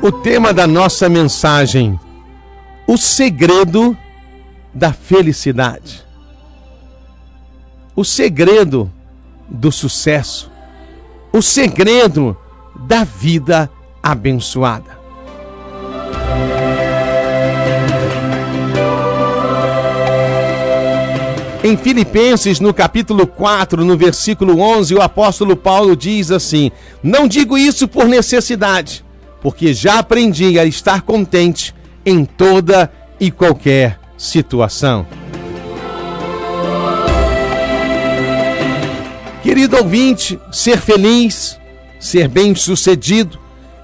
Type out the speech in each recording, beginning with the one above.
O tema da nossa mensagem: o segredo da felicidade. O segredo do sucesso. O segredo da vida abençoada. Em Filipenses, no capítulo 4, no versículo 11, o apóstolo Paulo diz assim: Não digo isso por necessidade, porque já aprendi a estar contente em toda e qualquer situação. Querido ouvinte, ser feliz, ser bem-sucedido,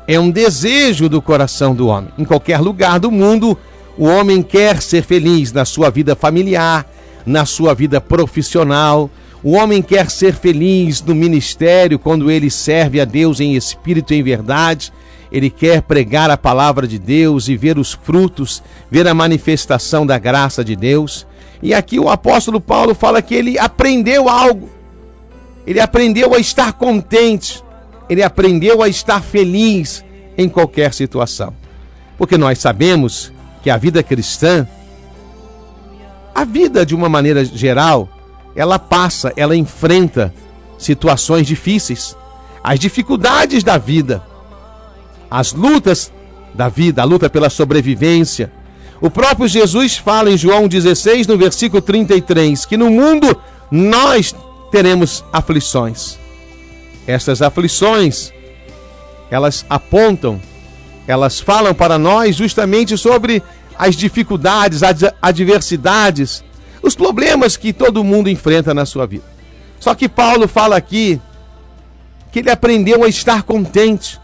é um desejo do coração do homem. Em qualquer lugar do mundo, o homem quer ser feliz na sua vida familiar, na sua vida profissional. O homem quer ser feliz no ministério quando ele serve a Deus em espírito e em verdade. Ele quer pregar a palavra de Deus e ver os frutos, ver a manifestação da graça de Deus. E aqui o apóstolo Paulo fala que ele aprendeu algo. Ele aprendeu a estar contente. Ele aprendeu a estar feliz em qualquer situação. Porque nós sabemos que a vida cristã a vida, de uma maneira geral, ela passa, ela enfrenta situações difíceis, as dificuldades da vida, as lutas da vida, a luta pela sobrevivência. O próprio Jesus fala em João 16, no versículo 33, que no mundo nós teremos aflições. Essas aflições, elas apontam, elas falam para nós justamente sobre as dificuldades, as adversidades, os problemas que todo mundo enfrenta na sua vida. Só que Paulo fala aqui que ele aprendeu a estar contente.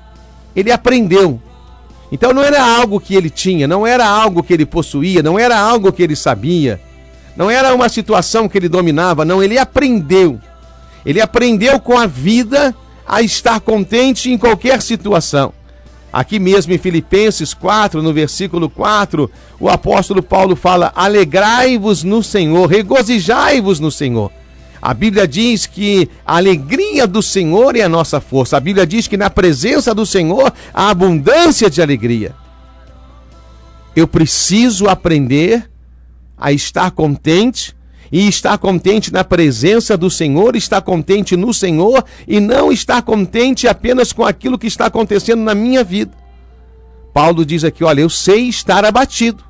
Ele aprendeu. Então não era algo que ele tinha, não era algo que ele possuía, não era algo que ele sabia, não era uma situação que ele dominava, não, ele aprendeu. Ele aprendeu com a vida a estar contente em qualquer situação. Aqui mesmo em Filipenses 4, no versículo 4, o apóstolo Paulo fala: Alegrai-vos no Senhor, regozijai-vos no Senhor. A Bíblia diz que a alegria do Senhor é a nossa força. A Bíblia diz que na presença do Senhor há abundância de alegria. Eu preciso aprender a estar contente e estar contente na presença do Senhor, estar contente no Senhor e não estar contente apenas com aquilo que está acontecendo na minha vida. Paulo diz aqui: olha, eu sei estar abatido,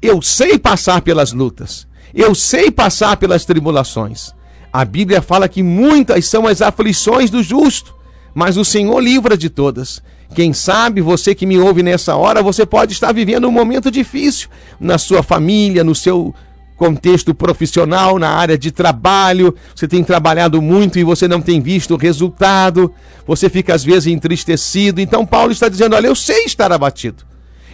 eu sei passar pelas lutas, eu sei passar pelas tribulações. A Bíblia fala que muitas são as aflições do justo, mas o Senhor livra de todas. Quem sabe você que me ouve nessa hora, você pode estar vivendo um momento difícil na sua família, no seu contexto profissional, na área de trabalho, você tem trabalhado muito e você não tem visto o resultado, você fica às vezes entristecido. Então, Paulo está dizendo: Olha, eu sei estar abatido,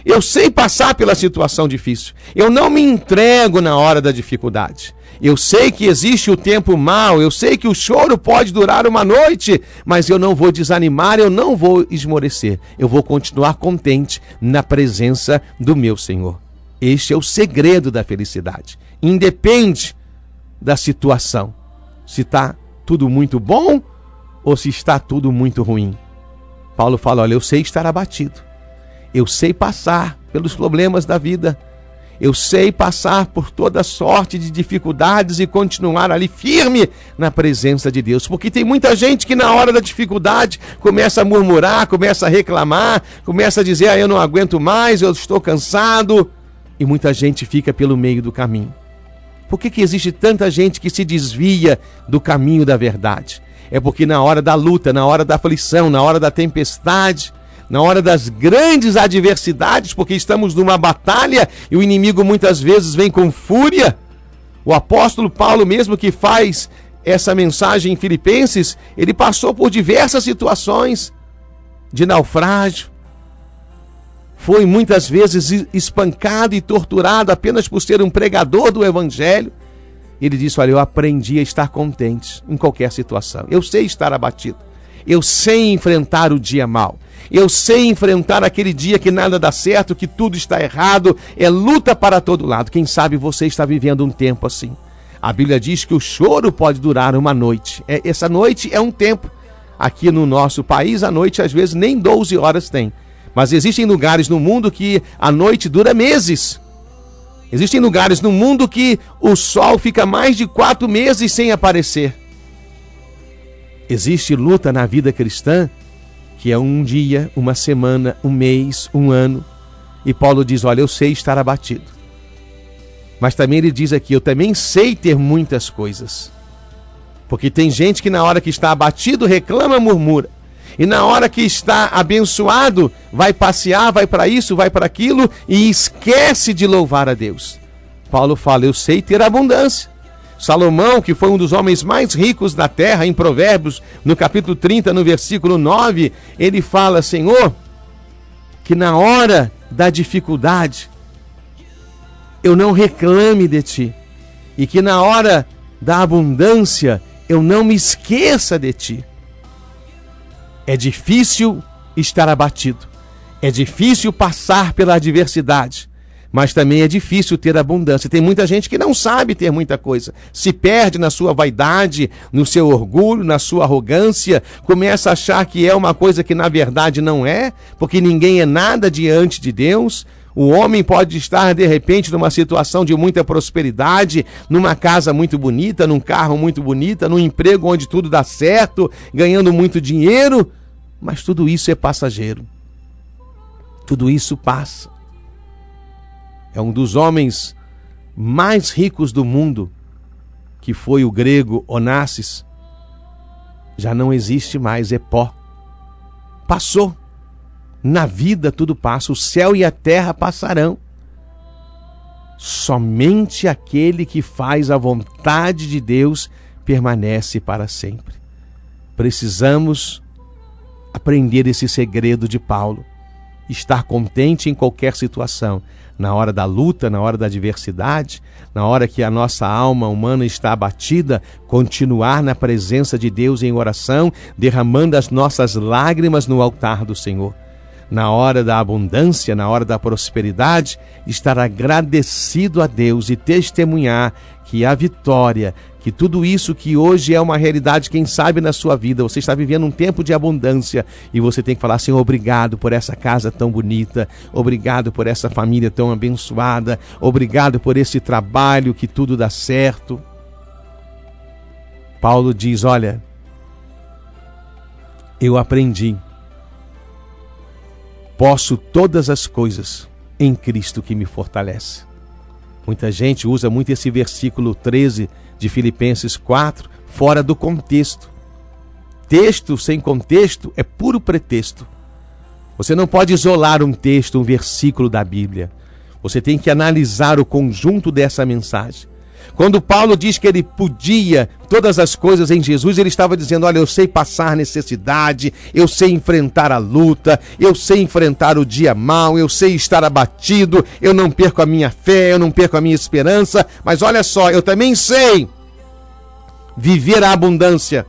eu sei passar pela situação difícil, eu não me entrego na hora da dificuldade. Eu sei que existe o tempo mau, eu sei que o choro pode durar uma noite, mas eu não vou desanimar, eu não vou esmorecer, eu vou continuar contente na presença do meu Senhor. Este é o segredo da felicidade. Independe da situação. Se está tudo muito bom ou se está tudo muito ruim. Paulo fala: Olha, eu sei estar abatido. Eu sei passar pelos problemas da vida. Eu sei passar por toda sorte de dificuldades e continuar ali firme na presença de Deus. Porque tem muita gente que na hora da dificuldade começa a murmurar, começa a reclamar, começa a dizer: ah, eu não aguento mais, eu estou cansado e muita gente fica pelo meio do caminho. Por que, que existe tanta gente que se desvia do caminho da verdade? É porque na hora da luta, na hora da aflição, na hora da tempestade, na hora das grandes adversidades, porque estamos numa batalha e o inimigo muitas vezes vem com fúria. O apóstolo Paulo, mesmo que faz essa mensagem em Filipenses, ele passou por diversas situações de naufrágio, foi muitas vezes espancado e torturado apenas por ser um pregador do Evangelho. Ele disse: Olha, eu aprendi a estar contente em qualquer situação. Eu sei estar abatido. Eu sei enfrentar o dia mal. Eu sei enfrentar aquele dia que nada dá certo, que tudo está errado. É luta para todo lado. Quem sabe você está vivendo um tempo assim. A Bíblia diz que o choro pode durar uma noite. É, essa noite é um tempo. aqui no nosso país, a noite às vezes nem 12 horas tem. Mas existem lugares no mundo que a noite dura meses. Existem lugares no mundo que o sol fica mais de quatro meses sem aparecer. Existe luta na vida cristã que é um dia, uma semana, um mês, um ano. E Paulo diz: Olha, eu sei estar abatido. Mas também ele diz aqui: Eu também sei ter muitas coisas. Porque tem gente que na hora que está abatido reclama, murmura. E na hora que está abençoado, vai passear, vai para isso, vai para aquilo e esquece de louvar a Deus. Paulo fala: Eu sei ter abundância. Salomão, que foi um dos homens mais ricos da terra, em Provérbios, no capítulo 30, no versículo 9, ele fala: Senhor, que na hora da dificuldade eu não reclame de ti, e que na hora da abundância eu não me esqueça de ti. É difícil estar abatido, é difícil passar pela adversidade, mas também é difícil ter abundância. Tem muita gente que não sabe ter muita coisa, se perde na sua vaidade, no seu orgulho, na sua arrogância, começa a achar que é uma coisa que na verdade não é, porque ninguém é nada diante de Deus. O homem pode estar de repente numa situação de muita prosperidade, numa casa muito bonita, num carro muito bonita, num emprego onde tudo dá certo, ganhando muito dinheiro, mas tudo isso é passageiro. Tudo isso passa é um dos homens mais ricos do mundo, que foi o grego Onassis, já não existe mais, é pó. Passou. Na vida tudo passa, o céu e a terra passarão. Somente aquele que faz a vontade de Deus permanece para sempre. Precisamos aprender esse segredo de Paulo estar contente em qualquer situação, na hora da luta, na hora da adversidade, na hora que a nossa alma humana está abatida, continuar na presença de Deus em oração, derramando as nossas lágrimas no altar do Senhor. Na hora da abundância, na hora da prosperidade, estar agradecido a Deus e testemunhar que a vitória, que tudo isso que hoje é uma realidade, quem sabe na sua vida, você está vivendo um tempo de abundância e você tem que falar, Senhor, obrigado por essa casa tão bonita, obrigado por essa família tão abençoada, obrigado por esse trabalho que tudo dá certo. Paulo diz: Olha, eu aprendi, posso todas as coisas em Cristo que me fortalece. Muita gente usa muito esse versículo 13 de Filipenses 4 fora do contexto. Texto sem contexto é puro pretexto. Você não pode isolar um texto, um versículo da Bíblia. Você tem que analisar o conjunto dessa mensagem. Quando Paulo diz que ele podia todas as coisas em Jesus, ele estava dizendo: Olha, eu sei passar necessidade, eu sei enfrentar a luta, eu sei enfrentar o dia mau, eu sei estar abatido, eu não perco a minha fé, eu não perco a minha esperança, mas olha só, eu também sei viver a abundância,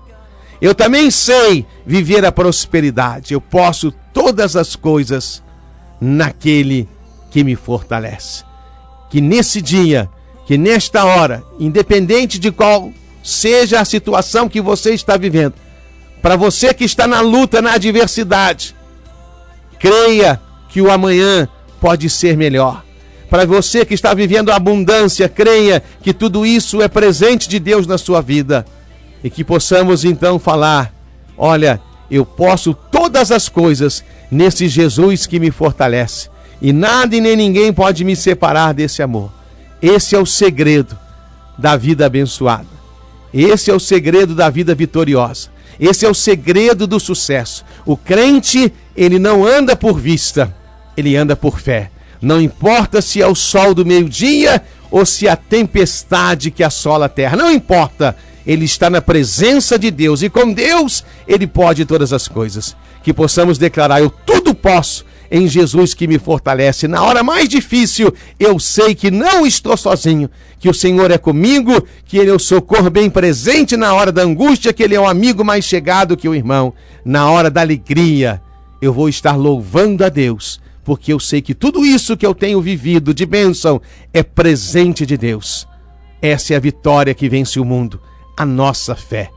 eu também sei viver a prosperidade, eu posso todas as coisas naquele que me fortalece. Que nesse dia que nesta hora, independente de qual seja a situação que você está vivendo, para você que está na luta, na adversidade, creia que o amanhã pode ser melhor. Para você que está vivendo abundância, creia que tudo isso é presente de Deus na sua vida. E que possamos então falar: olha, eu posso todas as coisas nesse Jesus que me fortalece. E nada e nem ninguém pode me separar desse amor. Esse é o segredo da vida abençoada. Esse é o segredo da vida vitoriosa. Esse é o segredo do sucesso. O crente, ele não anda por vista, ele anda por fé. Não importa se é o sol do meio-dia ou se é a tempestade que assola a terra, não importa. Ele está na presença de Deus e com Deus ele pode todas as coisas. Que possamos declarar: Eu tudo posso em Jesus que me fortalece. Na hora mais difícil, eu sei que não estou sozinho, que o Senhor é comigo, que Ele é o socorro bem presente na hora da angústia, que Ele é um amigo mais chegado que o irmão. Na hora da alegria, eu vou estar louvando a Deus, porque eu sei que tudo isso que eu tenho vivido de bênção é presente de Deus. Essa é a vitória que vence o mundo, a nossa fé.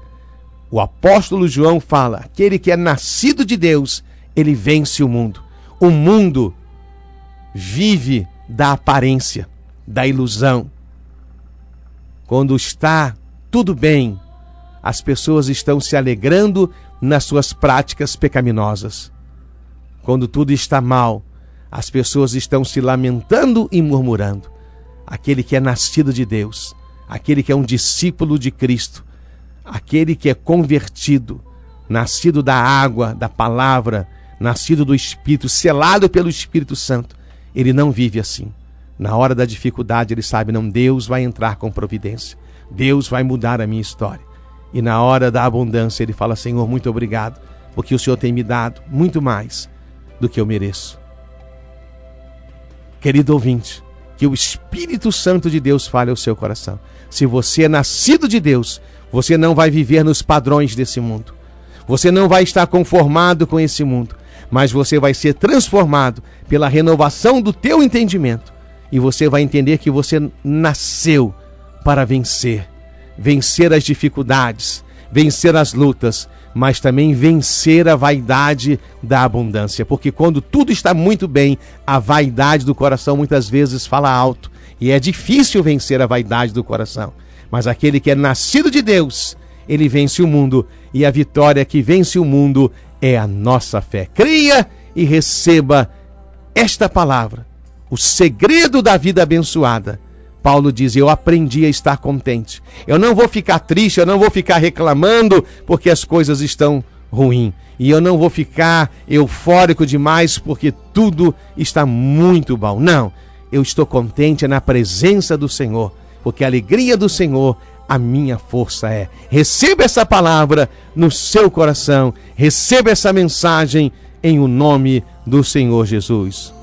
O apóstolo João fala: aquele que é nascido de Deus, ele vence o mundo. O mundo vive da aparência, da ilusão. Quando está tudo bem, as pessoas estão se alegrando nas suas práticas pecaminosas. Quando tudo está mal, as pessoas estão se lamentando e murmurando. Aquele que é nascido de Deus, aquele que é um discípulo de Cristo, aquele que é convertido, nascido da água, da palavra, nascido do Espírito, selado pelo Espírito Santo, ele não vive assim. Na hora da dificuldade, ele sabe, não, Deus vai entrar com providência. Deus vai mudar a minha história. E na hora da abundância, ele fala: Senhor, muito obrigado, porque o Senhor tem me dado muito mais do que eu mereço. Querido ouvinte, que o Espírito Santo de Deus fale ao seu coração. Se você é nascido de Deus, você não vai viver nos padrões desse mundo. Você não vai estar conformado com esse mundo, mas você vai ser transformado pela renovação do teu entendimento. E você vai entender que você nasceu para vencer, vencer as dificuldades, vencer as lutas, mas também vencer a vaidade da abundância, porque quando tudo está muito bem, a vaidade do coração muitas vezes fala alto, e é difícil vencer a vaidade do coração. Mas aquele que é nascido de Deus, ele vence o mundo, e a vitória que vence o mundo é a nossa fé. Cria e receba esta palavra, o segredo da vida abençoada. Paulo diz: Eu aprendi a estar contente. Eu não vou ficar triste, eu não vou ficar reclamando porque as coisas estão ruins. E eu não vou ficar eufórico demais porque tudo está muito bom. Não, eu estou contente na presença do Senhor porque a alegria do Senhor a minha força é. Receba essa palavra no seu coração, receba essa mensagem em o nome do Senhor Jesus.